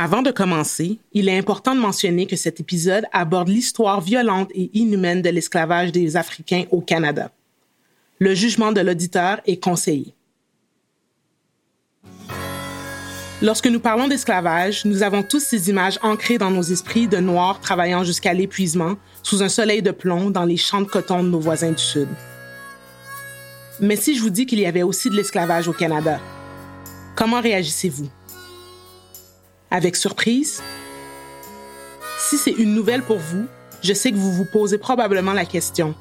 Avant de commencer, il est important de mentionner que cet épisode aborde l'histoire violente et inhumaine de l'esclavage des Africains au Canada. Le jugement de l'auditeur est conseillé. Lorsque nous parlons d'esclavage, nous avons tous ces images ancrées dans nos esprits de Noirs travaillant jusqu'à l'épuisement sous un soleil de plomb dans les champs de coton de nos voisins du Sud. Mais si je vous dis qu'il y avait aussi de l'esclavage au Canada, comment réagissez-vous? Avec surprise? Si c'est une nouvelle pour vous, je sais que vous vous posez probablement la question.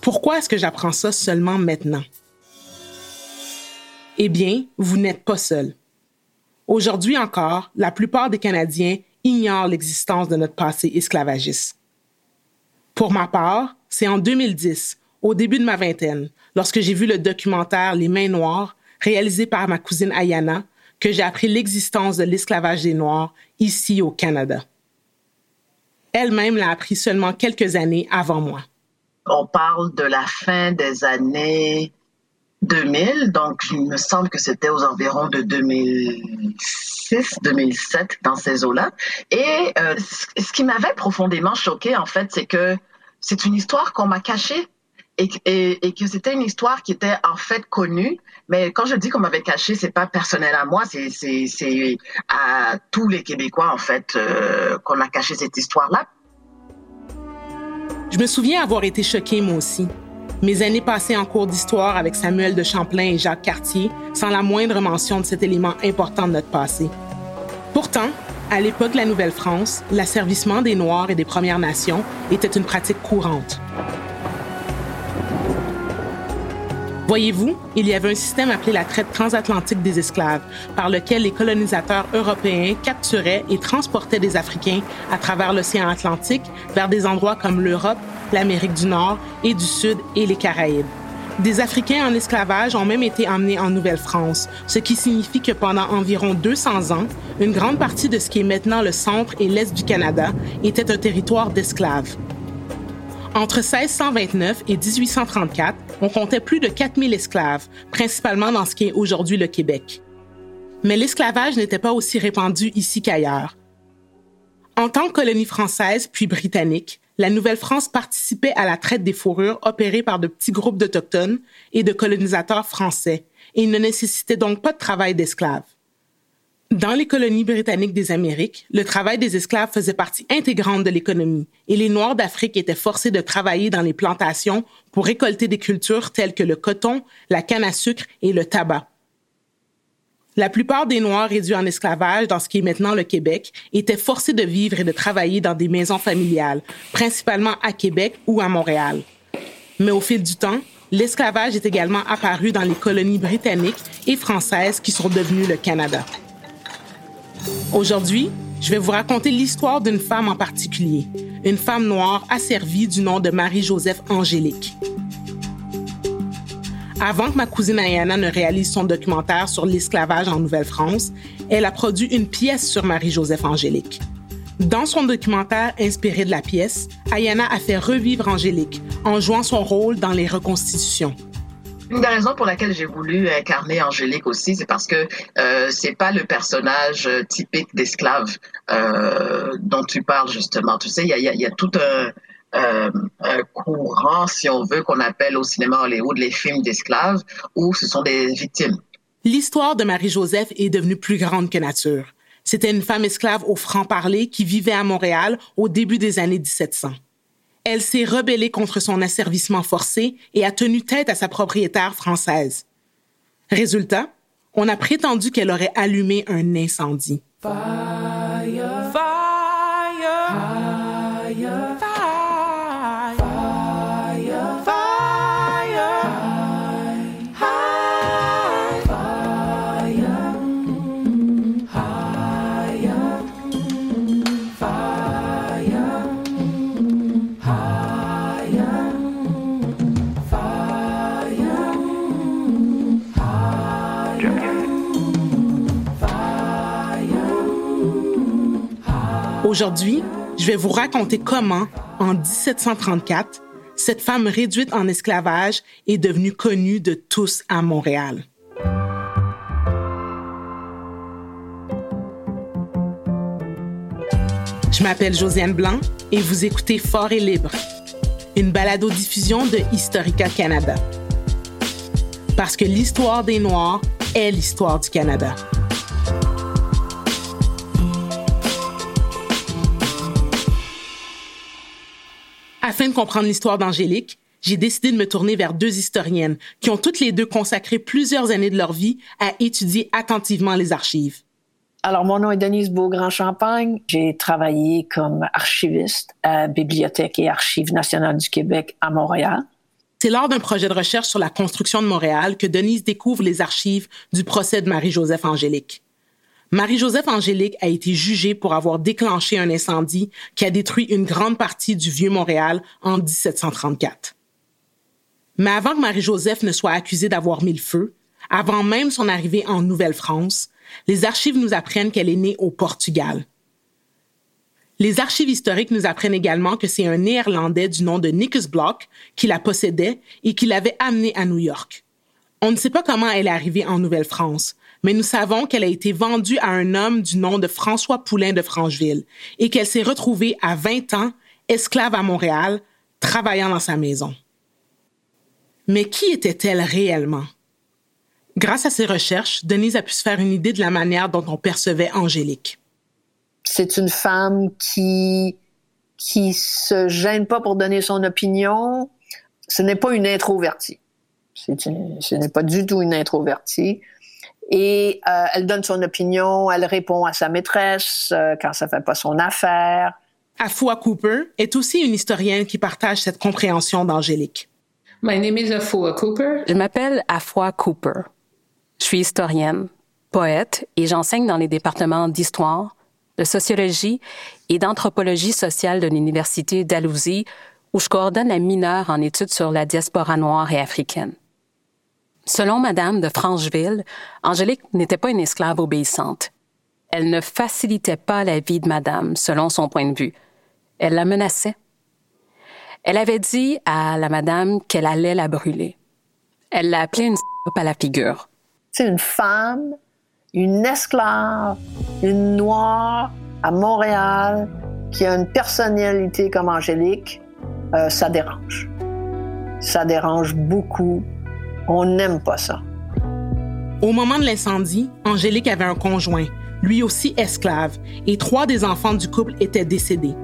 Pourquoi est-ce que j'apprends ça seulement maintenant? Eh bien, vous n'êtes pas seul. Aujourd'hui encore, la plupart des Canadiens ignorent l'existence de notre passé esclavagiste. Pour ma part, c'est en 2010, au début de ma vingtaine, lorsque j'ai vu le documentaire Les Mains Noires, réalisé par ma cousine Ayana, que j'ai appris l'existence de l'esclavage des Noirs ici au Canada. Elle-même l'a appris seulement quelques années avant moi. On parle de la fin des années 2000, donc il me semble que c'était aux environs de 2006, 2007 dans ces eaux-là. Et euh, ce qui m'avait profondément choqué en fait, c'est que c'est une histoire qu'on m'a cachée et, que c'était une histoire qui était en fait connue. Mais quand je dis qu'on m'avait caché, c'est pas personnel à moi, c'est à tous les Québécois en fait euh, qu'on a caché cette histoire-là. Je me souviens avoir été choquée moi aussi. Mes années passées en cours d'histoire avec Samuel de Champlain et Jacques Cartier, sans la moindre mention de cet élément important de notre passé. Pourtant, à l'époque de la Nouvelle-France, l'asservissement des Noirs et des Premières Nations était une pratique courante. Voyez-vous, il y avait un système appelé la traite transatlantique des esclaves, par lequel les colonisateurs européens capturaient et transportaient des Africains à travers l'océan Atlantique vers des endroits comme l'Europe, l'Amérique du Nord et du Sud et les Caraïbes. Des Africains en esclavage ont même été emmenés en Nouvelle-France, ce qui signifie que pendant environ 200 ans, une grande partie de ce qui est maintenant le centre et l'est du Canada était un territoire d'esclaves. Entre 1629 et 1834, on comptait plus de 4000 esclaves, principalement dans ce qui est aujourd'hui le Québec. Mais l'esclavage n'était pas aussi répandu ici qu'ailleurs. En tant que colonie française puis britannique, la Nouvelle-France participait à la traite des fourrures opérée par de petits groupes d'Autochtones et de colonisateurs français, et ne nécessitait donc pas de travail d'esclaves. Dans les colonies britanniques des Amériques, le travail des esclaves faisait partie intégrante de l'économie et les Noirs d'Afrique étaient forcés de travailler dans les plantations pour récolter des cultures telles que le coton, la canne à sucre et le tabac. La plupart des Noirs réduits en esclavage dans ce qui est maintenant le Québec étaient forcés de vivre et de travailler dans des maisons familiales, principalement à Québec ou à Montréal. Mais au fil du temps, l'esclavage est également apparu dans les colonies britanniques et françaises qui sont devenues le Canada. Aujourd'hui, je vais vous raconter l'histoire d'une femme en particulier, une femme noire asservie du nom de Marie-Joseph Angélique. Avant que ma cousine Ayana ne réalise son documentaire sur l'esclavage en Nouvelle-France, elle a produit une pièce sur Marie-Joseph Angélique. Dans son documentaire inspiré de la pièce, Ayana a fait revivre Angélique en jouant son rôle dans les reconstitutions. Une des raisons pour laquelle j'ai voulu incarner Angélique aussi, c'est parce que euh, c'est pas le personnage euh, typique d'esclave euh, dont tu parles justement. Tu sais, il y a, y, a, y a, tout un, euh, un courant, si on veut, qu'on appelle au cinéma Hollywood les films d'esclaves, où ce sont des victimes. L'histoire de Marie-Joseph est devenue plus grande que nature. C'était une femme esclave au franc-parler qui vivait à Montréal au début des années 1700 elle s'est rebellée contre son asservissement forcé et a tenu tête à sa propriétaire française. Résultat, on a prétendu qu'elle aurait allumé un incendie. Aujourd'hui, je vais vous raconter comment, en 1734, cette femme réduite en esclavage est devenue connue de tous à Montréal. Je m'appelle Josiane Blanc et vous écoutez Fort et Libre, une balado-diffusion de Historica Canada. Parce que l'histoire des Noirs est l'histoire du Canada. Afin de comprendre l'histoire d'Angélique, j'ai décidé de me tourner vers deux historiennes qui ont toutes les deux consacré plusieurs années de leur vie à étudier attentivement les archives. Alors, mon nom est Denise Beaugrand-Champagne. J'ai travaillé comme archiviste à Bibliothèque et Archives nationales du Québec à Montréal. C'est lors d'un projet de recherche sur la construction de Montréal que Denise découvre les archives du procès de Marie-Joseph Angélique. Marie-Joseph Angélique a été jugée pour avoir déclenché un incendie qui a détruit une grande partie du vieux Montréal en 1734. Mais avant que Marie-Joseph ne soit accusée d'avoir mis le feu, avant même son arrivée en Nouvelle-France, les archives nous apprennent qu'elle est née au Portugal. Les archives historiques nous apprennent également que c'est un Néerlandais du nom de Nickus Bloch qui la possédait et qui l'avait amenée à New York. On ne sait pas comment elle est arrivée en Nouvelle-France, mais nous savons qu'elle a été vendue à un homme du nom de François Poulain de Francheville et qu'elle s'est retrouvée à 20 ans, esclave à Montréal, travaillant dans sa maison. Mais qui était-elle réellement? Grâce à ses recherches, Denise a pu se faire une idée de la manière dont on percevait Angélique. C'est une femme qui qui se gêne pas pour donner son opinion. Ce n'est pas une introvertie. ce n'est pas du tout une introvertie. Et euh, elle donne son opinion, elle répond à sa maîtresse euh, quand ça fait pas son affaire. Afua Cooper est aussi une historienne qui partage cette compréhension d'Angélique. My name is Afua Cooper. Je m'appelle Afua Cooper. Je suis historienne, poète et j'enseigne dans les départements d'histoire, de sociologie et d'anthropologie sociale de l'Université d'Alousie où je coordonne la mineure en études sur la diaspora noire et africaine. Selon Madame de Francheville, Angélique n'était pas une esclave obéissante. Elle ne facilitait pas la vie de Madame, selon son point de vue. Elle la menaçait. Elle avait dit à la Madame qu'elle allait la brûler. Elle l'a appelée une à la figure. C'est une femme, une esclave, une noire à Montréal qui a une personnalité comme Angélique, euh, ça dérange. Ça dérange beaucoup on n'aime pas ça. Au moment de l'incendie, Angélique avait un conjoint, lui aussi esclave, et trois des enfants du couple étaient décédés.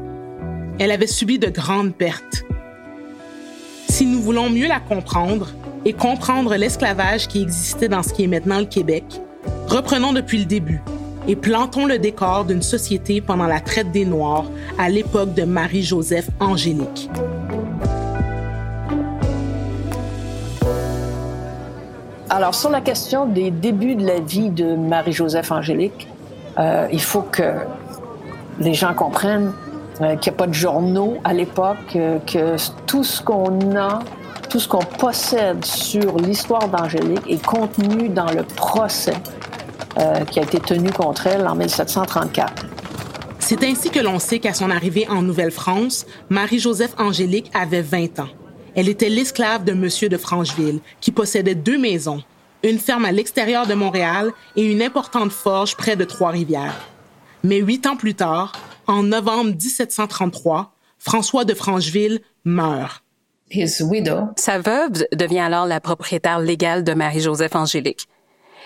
Elle avait subi de grandes pertes. Si nous voulons mieux la comprendre et comprendre l'esclavage qui existait dans ce qui est maintenant le Québec, reprenons depuis le début et plantons le décor d'une société pendant la traite des Noirs à l'époque de Marie-Joseph Angélique. Alors, sur la question des débuts de la vie de Marie-Joseph Angélique, euh, il faut que les gens comprennent euh, qu'il n'y a pas de journaux à l'époque, euh, que tout ce qu'on a, tout ce qu'on possède sur l'histoire d'Angélique est contenu dans le procès qui a été tenu contre elle en 1734. C'est ainsi que l'on sait qu'à son arrivée en Nouvelle-France, Marie-Joseph Angélique avait 20 ans. Elle était l'esclave de Monsieur de Francheville, qui possédait deux maisons, une ferme à l'extérieur de Montréal et une importante forge près de Trois-Rivières. Mais huit ans plus tard, en novembre 1733, François de Francheville meurt. Sa veuve devient alors la propriétaire légale de Marie-Joseph Angélique.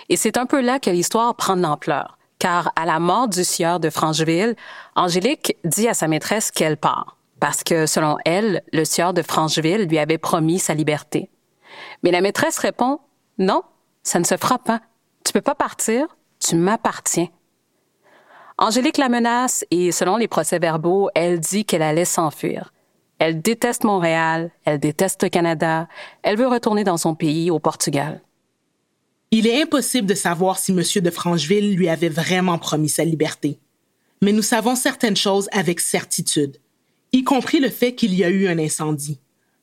Et c'est un peu là que l'histoire prend de l'ampleur, car à la mort du sieur de Francheville, Angélique dit à sa maîtresse qu'elle part parce que, selon elle, le sieur de Francheville lui avait promis sa liberté. Mais la maîtresse répond, non, ça ne se fera pas. Tu peux pas partir, tu m'appartiens. Angélique la menace et, selon les procès-verbaux, elle dit qu'elle allait s'enfuir. Elle déteste Montréal, elle déteste le Canada, elle veut retourner dans son pays, au Portugal. Il est impossible de savoir si M. de Francheville lui avait vraiment promis sa liberté. Mais nous savons certaines choses avec certitude y compris le fait qu'il y a eu un incendie.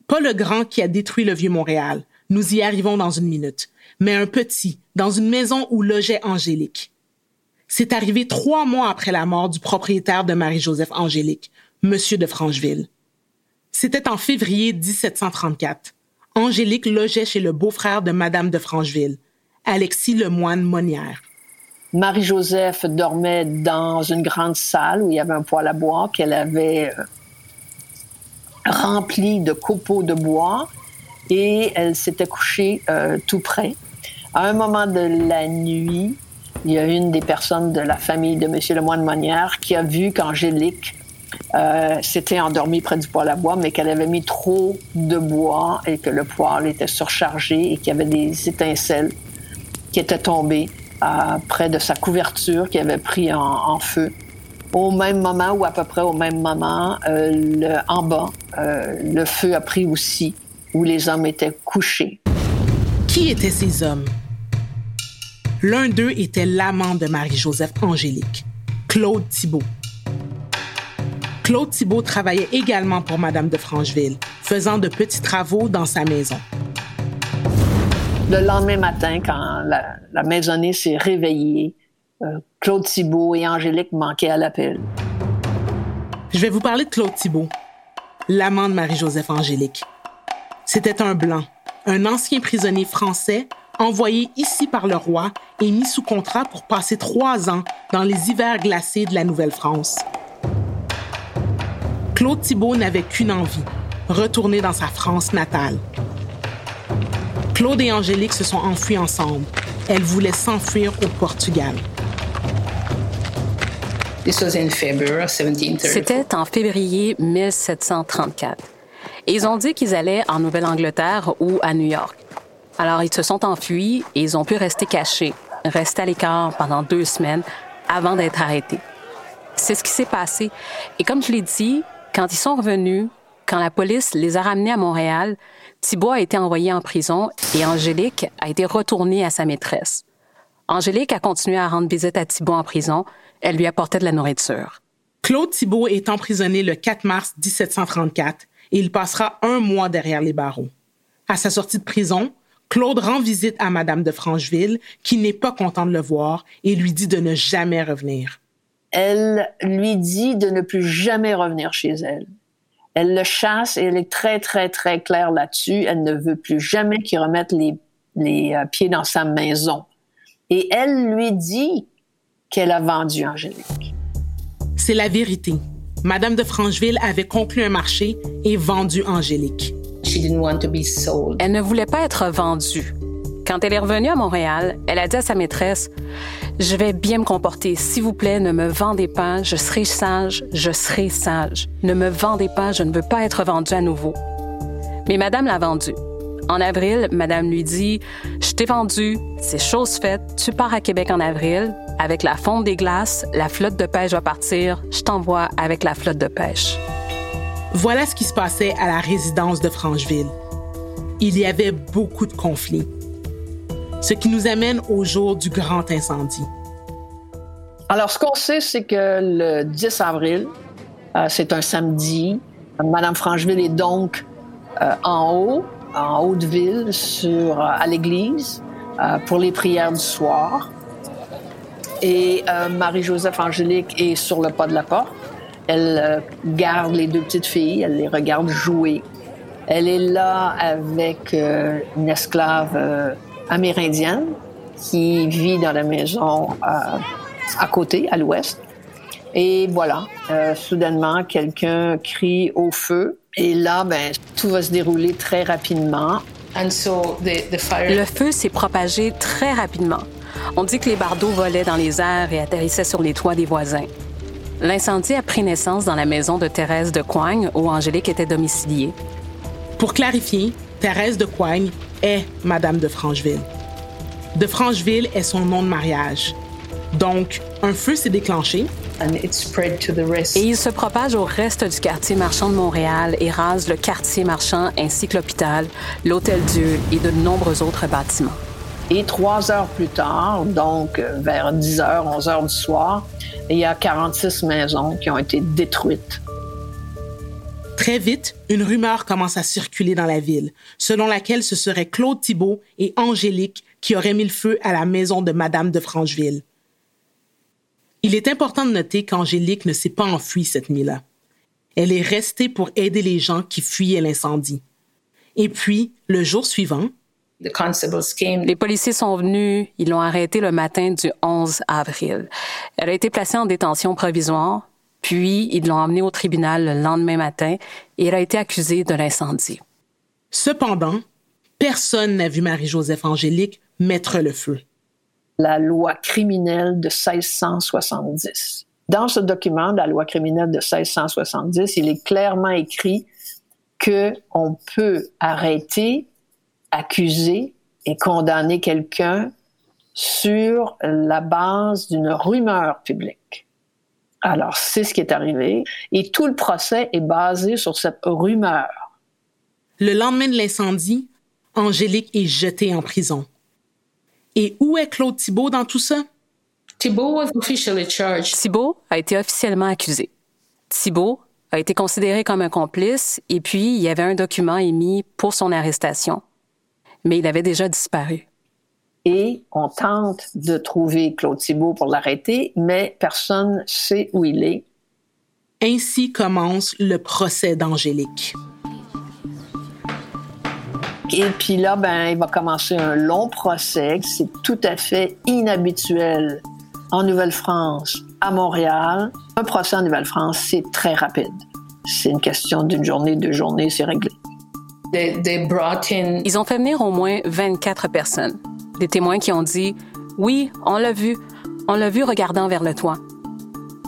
Pas le grand qui a détruit le vieux Montréal, nous y arrivons dans une minute, mais un petit, dans une maison où logeait Angélique. C'est arrivé trois mois après la mort du propriétaire de Marie-Joseph Angélique, Monsieur de Francheville. C'était en février 1734. Angélique logeait chez le beau-frère de Madame de Francheville, Alexis Lemoine Monnière. Marie-Joseph dormait dans une grande salle où il y avait un poêle à bois qu'elle avait euh, rempli de copeaux de bois et elle s'était couchée euh, tout près. À un moment de la nuit, il y a une des personnes de la famille de M. Lemoine Monnière qui a vu qu'Angélique euh, s'était endormie près du poêle à bois, mais qu'elle avait mis trop de bois et que le poêle était surchargé et qu'il y avait des étincelles qui étaient tombées euh, près de sa couverture qui avait pris en, feu. Au même moment, ou à peu près au même moment, euh, en bas, le feu a pris aussi, où les hommes étaient couchés. Qui étaient ces hommes? L'un d'eux était l'amant de Marie-Joseph Angélique, Claude Thibault. Claude Thibault travaillait également pour Madame de Francheville, faisant de petits travaux dans sa maison. Le lendemain matin, quand la, maisonnée s'est réveillée, euh, Claude Thibault et Angélique manquaient à l'appel. Je vais vous parler de Claude Thibault, l'amant de Marie-Joseph Angélique. C'était un blanc, un ancien prisonnier français envoyé ici par le roi et mis sous contrat pour passer trois ans dans les hivers glacés de la Nouvelle-France. Claude Thibault n'avait qu'une envie, retourner dans sa France natale. Claude et Angélique se sont enfuis ensemble. Elle voulait s'enfuir au Portugal. C'était en février 1734. Et ils ont dit qu'ils allaient en Nouvelle-Angleterre ou à New York. Alors ils se sont enfuis et ils ont pu rester cachés, rester à l'écart pendant deux semaines avant d'être arrêtés. C'est ce qui s'est passé. Et comme je l'ai dit, quand ils sont revenus, quand la police les a ramenés à Montréal, Thibault a été envoyé en prison et Angélique a été retournée à sa maîtresse. Angélique a continué à rendre visite à Thibault en prison. Elle lui apportait de la nourriture. Claude Thibault est emprisonné le 4 mars 1734 et il passera un mois derrière les barreaux. À sa sortie de prison, Claude rend visite à Madame de Francheville, qui n'est pas contente de le voir et lui dit de ne jamais revenir. Elle lui dit de ne plus jamais revenir chez elle. Elle le chasse et elle est très, très, très claire là-dessus. Elle ne veut plus jamais qu'il remette les, les euh, pieds dans sa maison. Et elle lui dit qu'elle a vendu Angélique. C'est la vérité. Madame de Francheville avait conclu un marché et vendu Angélique. Elle ne voulait pas être vendue. Quand elle est revenue à Montréal, elle a dit à sa maîtresse Je vais bien me comporter. S'il vous plaît, ne me vendez pas. Je serai sage. Je serai sage. Ne me vendez pas. Je ne veux pas être vendue à nouveau. Mais Madame l'a vendue. En avril, Madame lui dit Je t'ai vendu. C'est chose faite. Tu pars à Québec en avril. Avec la fonte des glaces, la flotte de pêche va partir. Je t'envoie avec la flotte de pêche. Voilà ce qui se passait à la résidence de Francheville. Il y avait beaucoup de conflits. Ce qui nous amène au jour du grand incendie. Alors, ce qu'on sait, c'est que le 10 avril, euh, c'est un samedi, Madame Francheville est donc euh, en haut, en haute ville, sur, euh, à l'église, pour les prières du soir. Et Marie-Joseph Angélique est sur le pas de la porte. Elle euh, garde les deux petites filles, elle les regarde jouer. Elle est là avec euh, une esclave euh, amérindienne qui vit dans la maison à côté, à l'ouest. Et voilà, soudainement, quelqu'un crie au feu. Et là, ben, tout va se dérouler très rapidement. Le feu s'est propagé très rapidement. On dit que les bardeaux volaient dans les airs et atterrissaient sur les toits des voisins. L'incendie a pris naissance dans la maison de Thérèse de Coigne où Angélique était domiciliée. Pour clarifier, Thérèse de Coigne est Madame de Francheville. De Francheville est son nom de mariage. Donc, un feu s'est déclenché. Et il se propage au reste du quartier marchand de Montréal et rase le quartier marchand ainsi que l'hôpital, l'Hôtel Dieu et de nombreux autres bâtiments. Et trois heures plus tard, donc vers 10 h, 11 h du soir, il y a 46 maisons qui ont été détruites. Très vite, une rumeur commence à circuler dans la ville, selon laquelle ce serait Claude Thibault et Angélique qui auraient mis le feu à la maison de Madame de Francheville. Il est important de noter qu'Angélique ne s'est pas enfuie cette nuit-là. Elle est restée pour aider les gens qui fuyaient l'incendie. Et puis, le jour suivant, Les policiers sont venus, ils l'ont arrêtée le matin du 11 avril. Elle a été placée en détention provisoire, puis ils l'ont emmenée au tribunal le lendemain matin et elle a été accusée de l'incendie. Cependant, personne n'a vu Marie-Joseph Angélique mettre le feu. La loi criminelle de 1670. Dans ce document la loi criminelle de 1670, il est clairement écrit que on peut arrêter, accuser et condamner quelqu'un sur la base d'une rumeur publique. Alors, c'est ce qui est arrivé et tout le procès est basé sur cette rumeur. Le lendemain de l'incendie, Angélique est jetée en prison. Et où est Claude Thibault dans tout ça? Thibault a été officiellement accusé. Thibault a été considéré comme un complice et puis il y avait un document émis pour son arrestation. Mais il avait déjà disparu. Et on tente de trouver Claude Thibault pour l'arrêter, mais personne ne sait où il est. Ainsi commence le procès d'Angélique. Et puis là, ben, il va commencer un long procès. C'est tout à fait inhabituel en Nouvelle-France, à Montréal. Un procès en Nouvelle-France, c'est très rapide. C'est une question d'une journée, deux journées, c'est réglé. Ils ont fait venir au moins 24 personnes. Des témoins qui ont dit Oui, on l'a vu. On l'a vu regardant vers le toit.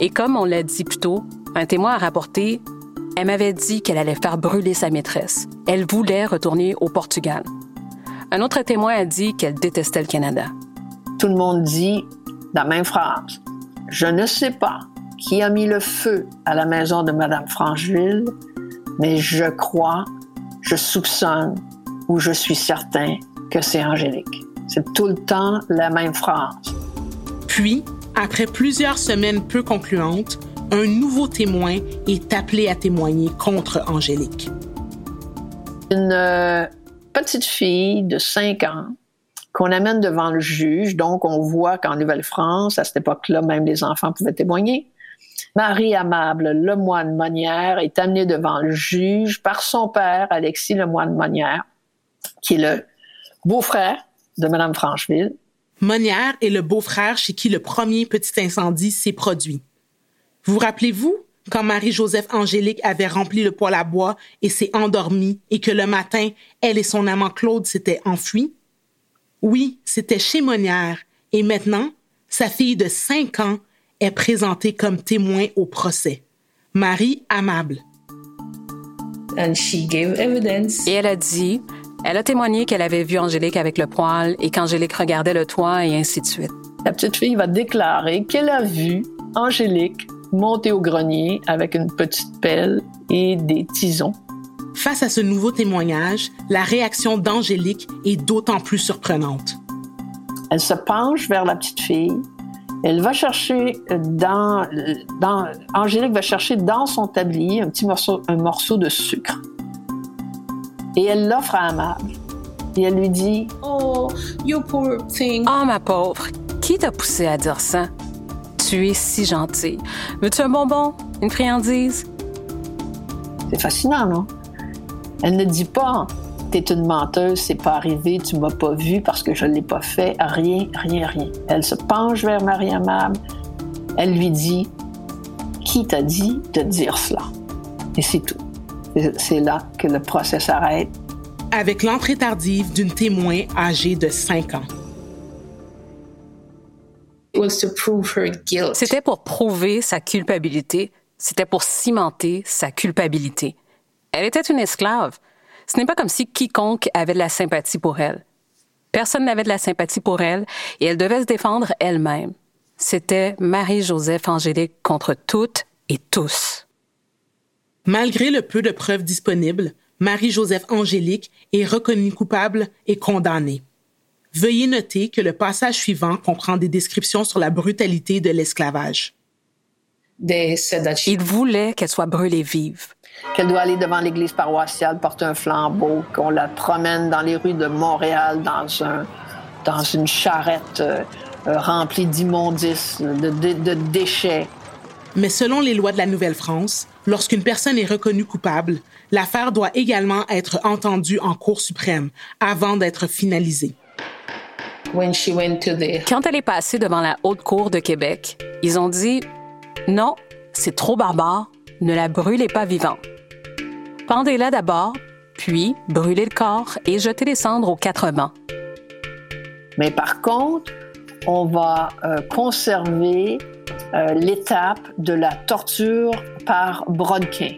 Et comme on l'a dit plus tôt, un témoin a rapporté elle m'avait dit qu'elle allait faire brûler sa maîtresse. Elle voulait retourner au Portugal. Un autre témoin a dit qu'elle détestait le Canada. Tout le monde dit la même phrase. Je ne sais pas qui a mis le feu à la maison de Madame Francheville, mais je crois, je soupçonne ou je suis certain que c'est Angélique. C'est tout le temps la même phrase. Puis, après plusieurs semaines peu concluantes, un nouveau témoin est appelé à témoigner contre Angélique. Une euh, petite fille de 5 ans qu'on amène devant le juge. Donc, on voit qu'en Nouvelle-France, à cette époque-là, même les enfants pouvaient témoigner. Marie Amable Lemoine Monnière est amenée devant le juge par son père, Alexis Lemoine Monnière, qui est le beau-frère de Mme Francheville. Monnière est le beau-frère chez qui le premier petit incendie s'est produit. Vous rappelez-vous quand Marie-Joseph Angélique avait rempli le poêle à bois et s'est endormie et que le matin, elle et son amant Claude s'étaient enfuis? Oui, c'était chez Monnière et maintenant, sa fille de 5 ans est présentée comme témoin au procès. Marie Amable. Et elle a dit, elle a témoigné qu'elle avait vu Angélique avec le poêle et qu'Angélique regardait le toit et ainsi de suite. La petite fille va déclarer qu'elle a vu Angélique monter au grenier avec une petite pelle et des tisons. Face à ce nouveau témoignage, la réaction d'Angélique est d'autant plus surprenante. Elle se penche vers la petite fille. Elle va chercher dans, dans Angélique va chercher dans son tablier un petit morceau, un morceau de sucre. Et elle l'offre à Amable. Et elle lui dit Oh, you poor thing. Oh, ma pauvre. Qui t'a poussé à dire ça? Tu es si gentil. Veux-tu un bonbon? Une friandise? C'est fascinant, non? Elle ne dit pas T'es une menteuse, c'est pas arrivé, tu m'as pas vu parce que je l'ai pas fait. Rien, rien, rien. Elle se penche vers Marie Amable. Elle lui dit Qui t'a dit de dire cela? Et c'est tout. C'est là que le procès s'arrête. Avec l'entrée tardive d'une témoin âgée de 5 ans. C'était pour prouver sa culpabilité. C'était pour cimenter sa culpabilité. Elle était une esclave. Ce n'est pas comme si quiconque avait de la sympathie pour elle. Personne n'avait de la sympathie pour elle et elle devait se défendre elle-même. C'était Marie-Joseph Angélique contre toutes et tous. Malgré le peu de preuves disponibles, Marie-Joseph Angélique est reconnue coupable et condamnée. Veuillez noter que le passage suivant comprend des descriptions sur la brutalité de l'esclavage. Il voulait qu'elle soit brûlée vive. Qu'elle doit aller devant l'église paroissiale, porter un flambeau, qu'on la promène dans les rues de Montréal dans, un, dans une charrette euh, remplie d'immondices, de, de, déchets. Mais selon les lois de la Nouvelle-France, lorsqu'une personne est reconnue coupable, l'affaire doit également être entendue en Cour suprême avant d'être finalisée. Quand elle est passée devant la Haute Cour de Québec, ils ont dit Non, c'est trop barbare, ne la brûlez pas vivante. Pendez-la d'abord, puis brûlez le corps et jetez les cendres aux quatre vents. Mais par contre, on va euh, conserver euh, l'étape de la torture par brodequin.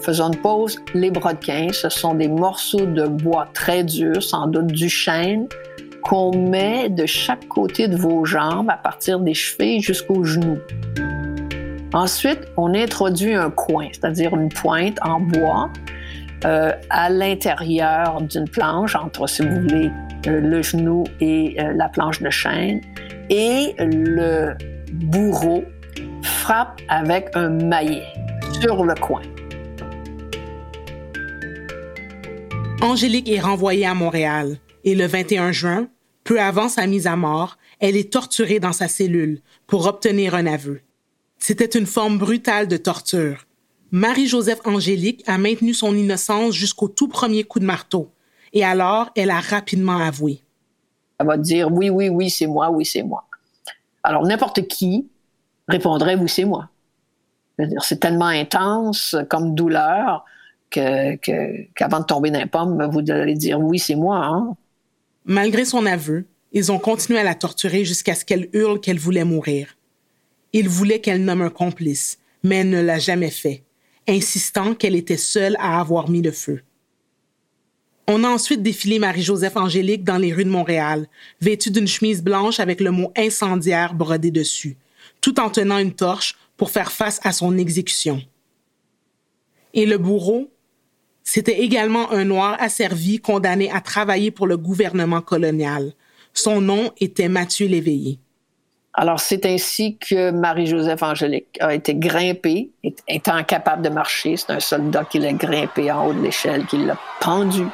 Faisons une pause. Les brodequins, ce sont des morceaux de bois très durs, sans doute du chêne, qu'on met de chaque côté de vos jambes à partir des chevilles jusqu'aux genoux. Ensuite, on introduit un coin, c'est-à-dire une pointe en bois euh, à l'intérieur d'une planche, entre, si vous voulez, euh, le genou et euh, la planche de chêne. Et le bourreau frappe avec un maillet sur le coin. Angélique est renvoyée à Montréal et le 21 juin, peu avant sa mise à mort, elle est torturée dans sa cellule pour obtenir un aveu. C'était une forme brutale de torture. Marie-Joseph Angélique a maintenu son innocence jusqu'au tout premier coup de marteau. Et alors, elle a rapidement avoué. Elle va dire oui, oui, oui, c'est moi, oui, c'est moi. Alors, n'importe qui répondrait oui, c'est moi. C'est tellement intense comme douleur qu'avant que, de tomber dans les pommes, vous allez dire oui, c'est moi. Hein. Malgré son aveu, ils ont continué à la torturer jusqu'à ce qu'elle hurle qu'elle voulait mourir. Ils voulaient qu'elle nomme un complice, mais elle ne l'a jamais fait, insistant qu'elle était seule à avoir mis le feu. On a ensuite défilé Marie-Joseph Angélique dans les rues de Montréal, vêtue d'une chemise blanche avec le mot incendiaire brodé dessus, tout en tenant une torche pour faire face à son exécution. Et le bourreau, c'était également un noir asservi condamné à travailler pour le gouvernement colonial. Son nom était Mathieu Léveillé. Alors, c'est ainsi que Marie-Joseph Angélique a été grimpée, étant incapable de marcher. C'est un soldat qui l'a grimpé en haut de l'échelle, qui l'a pendu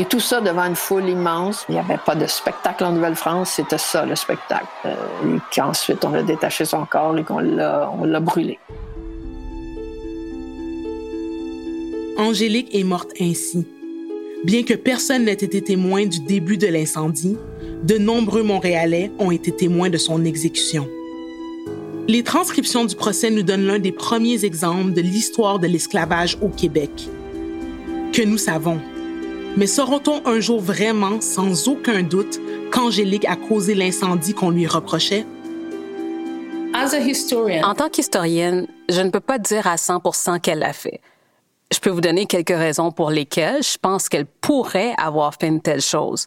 et tout ça devant une foule immense. Il n'y avait pas de spectacle en Nouvelle-France, c'était ça le spectacle. Euh, et qu'ensuite on a détaché son corps et qu'on l'a, on l'a brûlé. Angélique est morte ainsi. Bien que personne n'ait été témoin du début de l'incendie, de nombreux Montréalais ont été témoins de son exécution. Les transcriptions du procès nous donnent l'un des premiers exemples de l'histoire de l'esclavage au Québec. Que nous savons, mais saura-t-on un jour vraiment, sans aucun doute, qu'Angélique a causé l'incendie qu'on lui reprochait? En tant qu'historienne, je ne peux pas dire à 100 qu'elle l'a fait. Je peux vous donner quelques raisons pour lesquelles je pense qu'elle pourrait avoir fait une telle chose.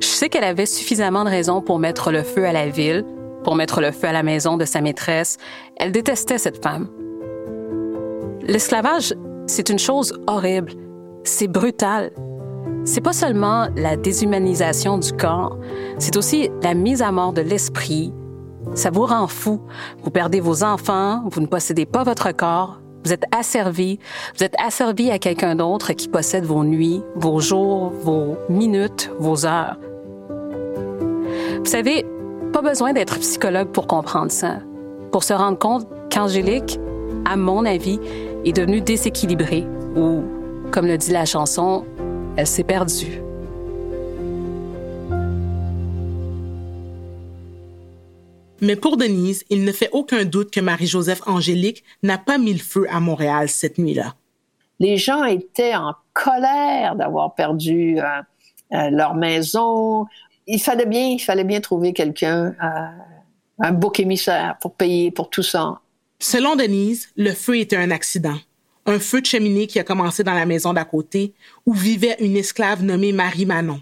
Je sais qu'elle avait suffisamment de raisons pour mettre le feu à la ville, pour mettre le feu à la maison de sa maîtresse. Elle détestait cette femme. L'esclavage, c'est une chose horrible. C'est brutal. C'est pas seulement la déshumanisation du corps, c'est aussi la mise à mort de l'esprit. Ça vous rend fou. Vous perdez vos enfants, vous ne possédez pas votre corps, vous êtes asservi, vous êtes asservi à quelqu'un d'autre qui possède vos nuits, vos jours, vos minutes, vos heures. Vous savez, pas besoin d'être psychologue pour comprendre ça, pour se rendre compte qu'Angélique, à mon avis, est devenue déséquilibrée ou, comme le dit la chanson, elle s'est perdue. Mais pour Denise, il ne fait aucun doute que Marie-Joseph Angélique n'a pas mis le feu à Montréal cette nuit-là. Les gens étaient en colère d'avoir perdu euh, euh, leur maison. Il fallait bien, il fallait bien trouver quelqu'un, euh, un bouc émissaire pour payer pour tout ça. Selon Denise, le feu était un accident un feu de cheminée qui a commencé dans la maison d'à côté, où vivait une esclave nommée Marie Manon.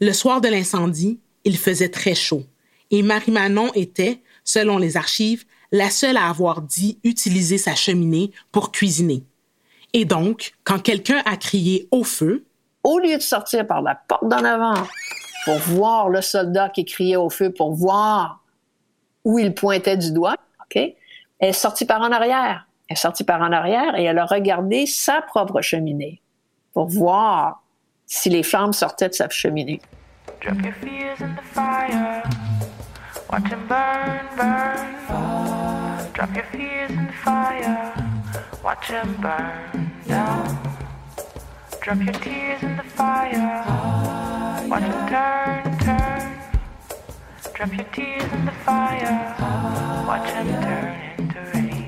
Le soir de l'incendie, il faisait très chaud, et Marie Manon était, selon les archives, la seule à avoir dit utiliser sa cheminée pour cuisiner. Et donc, quand quelqu'un a crié au feu, au lieu de sortir par la porte d'en avant pour voir le soldat qui criait au feu, pour voir où il pointait du doigt, ok, elle est sortie par en arrière elle est sortie par en arrière et elle a regardé sa propre cheminée pour voir si les flammes sortaient de sa cheminée. Drop your fears in the fire, watch them burn down. Drop your tears in the fire, watch them turn, turn. Drop your tears in the fire, watch them turn into rain.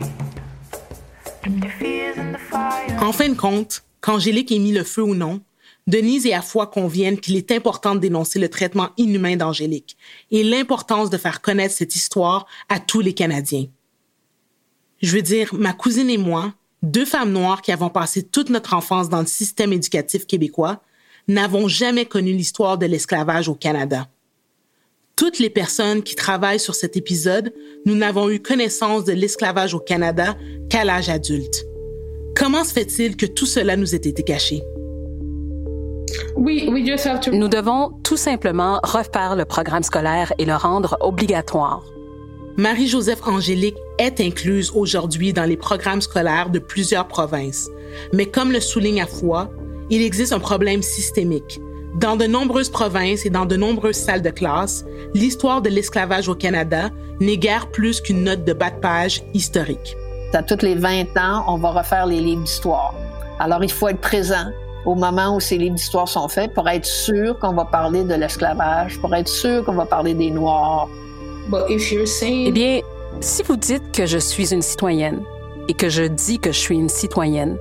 Drop your fears in the fire. En fin de compte, qu'Angélique ait mis le feu ou non, Denise et Afoi conviennent qu'il est important de dénoncer le traitement inhumain d'Angélique et l'importance de faire connaître cette histoire à tous les Canadiens. Je veux dire, ma cousine et moi, deux femmes noires qui avons passé toute notre enfance dans le système éducatif québécois, n'avons jamais connu l'histoire de l'esclavage au Canada. Toutes les personnes qui travaillent sur cet épisode, nous n'avons eu connaissance de l'esclavage au Canada qu'à l'âge adulte. Comment se fait-il que tout cela nous ait été caché? Nous devons tout simplement refaire le programme scolaire et le rendre obligatoire. Marie-Joseph Angélique est incluse aujourd'hui dans les programmes scolaires de plusieurs provinces. Mais comme le souligne Afoi, il existe un problème systémique. Dans de nombreuses provinces et dans de nombreuses salles de classe, l'histoire de l'esclavage au Canada n'est guère plus qu'une note de bas de page historique. À toutes les 20 ans, on va refaire les livres d'histoire. Alors, il faut être présent au moment où ces livres d'histoire sont faits pour être sûr qu'on va parler de l'esclavage, pour être sûr qu'on va parler des Noirs. Eh bien, si vous dites que je suis une citoyenne et que je dis que je suis une citoyenne,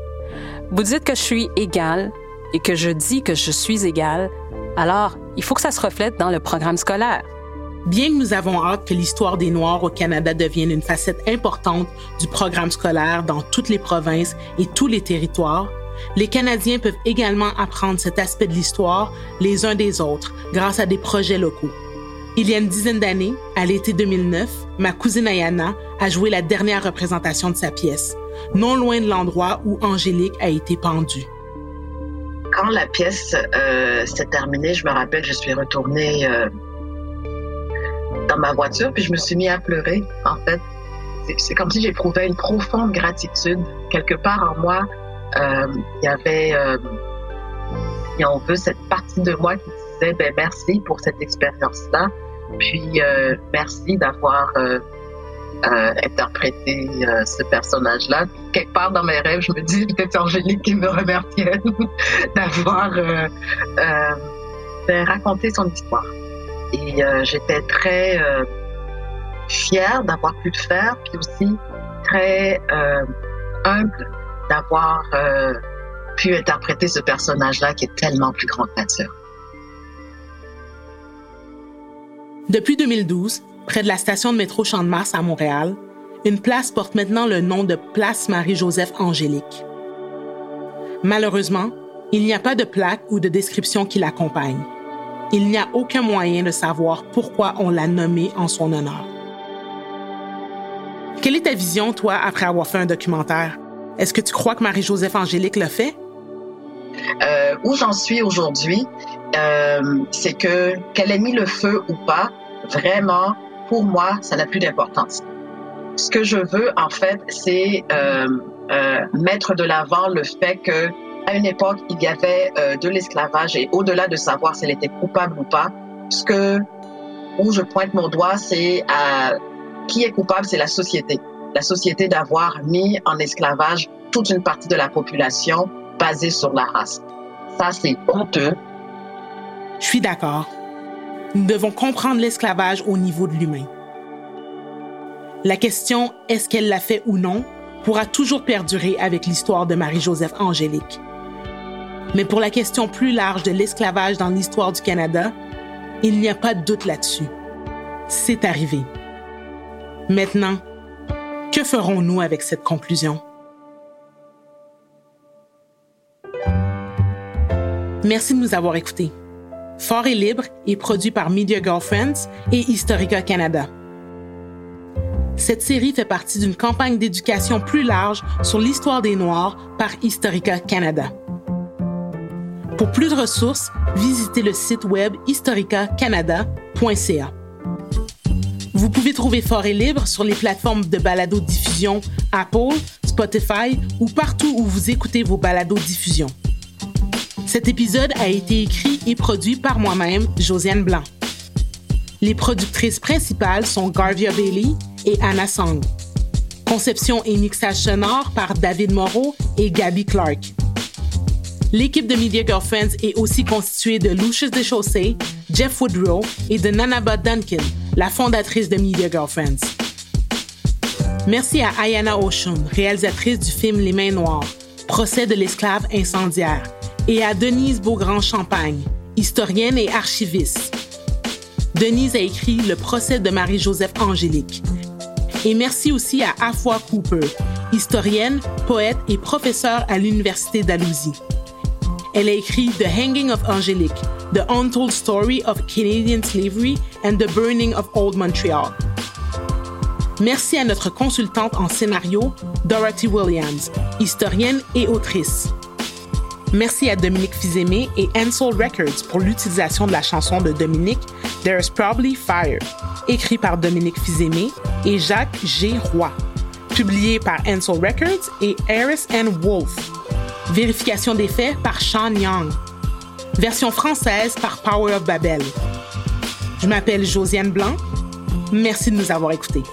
vous dites que je suis égale et que je dis que je suis égale, alors il faut que ça se reflète dans le programme scolaire. Bien que nous avons hâte que l'histoire des Noirs au Canada devienne une facette importante du programme scolaire dans toutes les provinces et tous les territoires, les Canadiens peuvent également apprendre cet aspect de l'histoire les uns des autres grâce à des projets locaux. Il y a une dizaine d'années, à l'été 2009, ma cousine Ayana a joué la dernière représentation de sa pièce, non loin de l'endroit où Angélique a été pendue. Quand la pièce euh, s'est terminée, je me rappelle, je suis retournée euh, dans ma voiture, puis je me suis mis à pleurer, en fait. C'est comme si j'éprouvais une profonde gratitude. Quelque part en moi, il y avait, euh, si on veut, cette partie de moi qui disait, ben, merci pour cette expérience-là, puis euh, merci d'avoir euh, euh, interprété euh, ce personnage-là. Quelque part dans mes rêves, je me dis, peut-être Angélique qui me remerciait d'avoir euh, euh, raconté son histoire. Et euh, j'étais très euh, fière d'avoir pu le faire, puis aussi très euh, humble d'avoir euh, pu interpréter ce personnage-là qui est tellement plus grand que nature. Depuis 2012, près de la station de métro Champ-de-Mars à Montréal, une place porte maintenant le nom de Place Marie-Joseph Angélique. Malheureusement, il n'y a pas de plaque ou de description qui l'accompagne. Il n'y a aucun moyen de savoir pourquoi on l'a nommée en son honneur. Quelle est ta vision, toi, après avoir fait un documentaire? Est-ce que tu crois que Marie-Joseph Angélique l'a fait? Euh, où j'en suis aujourd'hui, euh, c'est que qu'elle ait mis le feu ou pas, vraiment, pour moi, ça n'a plus d'importance. Ce que je veux, en fait, c'est euh, mettre de l'avant le fait que à une époque, il y avait de l'esclavage et au-delà de savoir si elle était coupable ou pas, ce que où je pointe mon doigt, c'est à qui est coupable, c'est la société. La société d'avoir mis en esclavage toute une partie de la population basée sur la race. Ça, c'est honteux. Je suis d'accord. Nous devons comprendre l'esclavage au niveau de l'humain. La question est-ce qu'elle l'a fait ou non pourra toujours perdurer avec l'histoire de Marie-Joseph Angélique. Mais pour la question plus large de l'esclavage dans l'histoire du Canada, il n'y a pas de doute là-dessus. C'est arrivé. Maintenant, que ferons-nous avec cette conclusion? Merci de nous avoir écoutés. Fort et libre est produit par Media Girlfriends et Historica Canada. Cette série fait partie d'une campagne d'éducation plus large sur l'histoire des Noirs par Historica Canada. Pour plus de ressources, visitez le site web historicacanada.ca. Vous pouvez trouver Fort et Libre sur les plateformes de balado-diffusion Apple, Spotify ou partout où vous écoutez vos balados-diffusion. Cet épisode a été écrit et produit par moi-même, Josiane Blanc. Les productrices principales sont Garvia Bailey et Anna Song. Conception et mixage sonore par David Moreau et Gabby Clark. L'équipe de Media Girlfriends est aussi constituée de Lucius Deschaussés, Jeff Woodrow et de Nanaba Duncan, la fondatrice de Media Girlfriends. Merci à Ayana Oshun, réalisatrice du film Les Mains Noires, procès de l'esclave incendiaire, et à Denise Beaugrand-Champagne, historienne et archiviste. Denise a écrit Le procès de Marie-Joseph Angélique. Et merci aussi à Afua Cooper, historienne, poète et professeure à l'Université d'Alousie. Elle a écrit The Hanging of Angélique, The Untold Story of Canadian Slavery and the Burning of Old Montreal. Merci à notre consultante en scénario, Dorothy Williams, historienne et autrice. Merci à Dominique Fizemé et Ansel Records pour l'utilisation de la chanson de Dominique, There's Probably Fire, écrit par Dominique Fizemé et Jacques G. Roy, publié par Ansel Records et Harris and Wolf. Vérification des faits par Sean Young. Version française par Power of Babel. Je m'appelle Josiane Blanc. Merci de nous avoir écoutés.